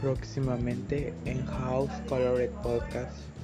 próximamente en House Colored Podcast.